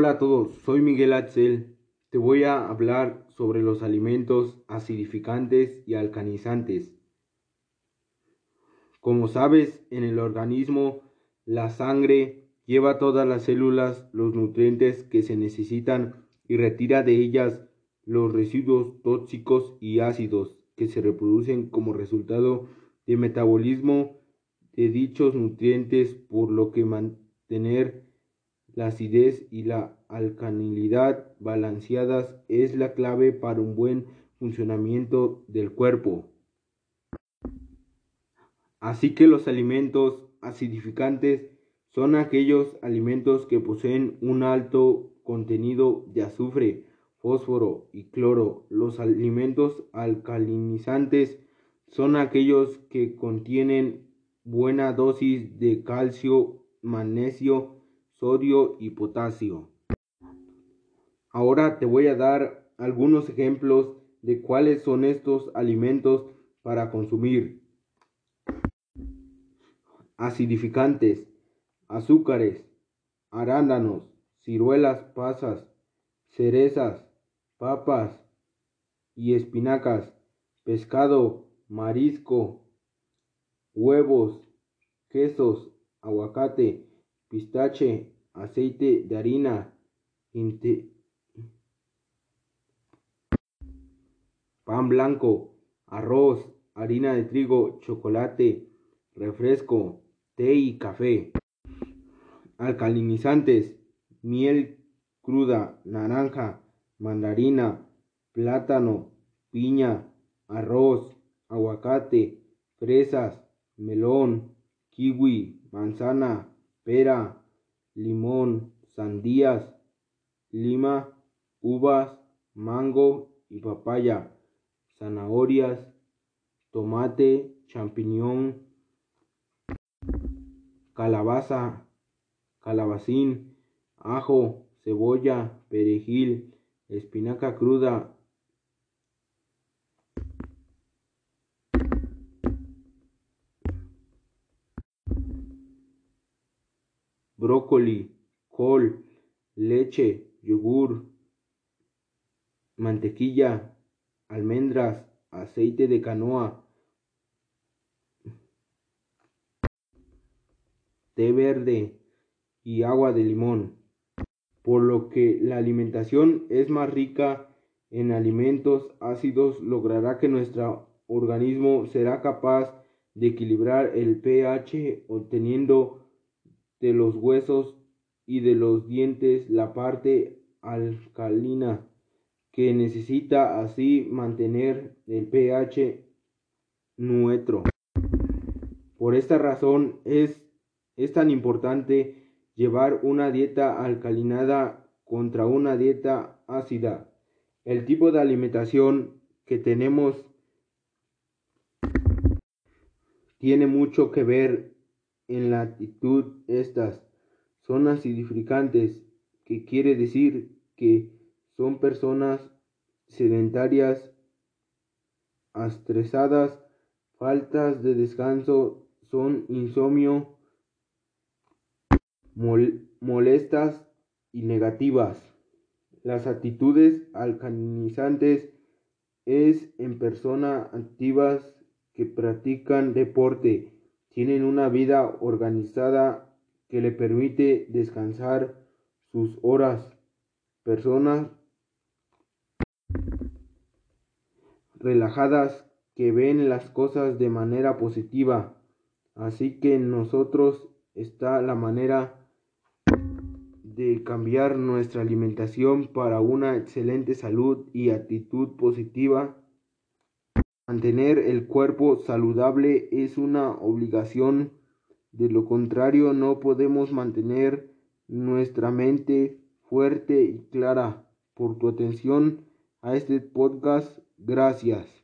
Hola a todos, soy Miguel Axel. Te voy a hablar sobre los alimentos acidificantes y alcanizantes. Como sabes, en el organismo la sangre lleva todas las células los nutrientes que se necesitan y retira de ellas los residuos tóxicos y ácidos que se reproducen como resultado de metabolismo de dichos nutrientes, por lo que mantener la acidez y la alcalinidad balanceadas es la clave para un buen funcionamiento del cuerpo. Así que los alimentos acidificantes son aquellos alimentos que poseen un alto contenido de azufre, fósforo y cloro. Los alimentos alcalinizantes son aquellos que contienen buena dosis de calcio, magnesio, sodio y potasio. Ahora te voy a dar algunos ejemplos de cuáles son estos alimentos para consumir. Acidificantes, azúcares, arándanos, ciruelas pasas, cerezas, papas y espinacas, pescado, marisco, huevos, quesos, aguacate, pistache, aceite de harina, pan blanco, arroz, harina de trigo, chocolate, refresco, té y café. Alcalinizantes, miel cruda, naranja, mandarina, plátano, piña, arroz, aguacate, fresas, melón, kiwi, manzana, pera, limón, sandías, lima, uvas, mango y papaya, zanahorias, tomate, champiñón, calabaza, calabacín, ajo, cebolla, perejil, espinaca cruda, brócoli, col, leche, yogur, mantequilla, almendras, aceite de canoa, té verde y agua de limón. Por lo que la alimentación es más rica en alimentos ácidos, logrará que nuestro organismo será capaz de equilibrar el pH obteniendo de los huesos y de los dientes la parte alcalina que necesita así mantener el pH neutro. Por esta razón es, es tan importante llevar una dieta alcalinada contra una dieta ácida. El tipo de alimentación que tenemos tiene mucho que ver en la actitud estas son acidificantes, que quiere decir que son personas sedentarias, estresadas, faltas de descanso, son insomnio, molestas y negativas. Las actitudes alcalinizantes es en personas activas que practican deporte, tienen una vida organizada que le permite descansar sus horas. Personas relajadas que ven las cosas de manera positiva. Así que en nosotros está la manera de cambiar nuestra alimentación para una excelente salud y actitud positiva Mantener el cuerpo saludable es una obligación, de lo contrario no podemos mantener nuestra mente fuerte y clara. Por tu atención a este podcast, gracias.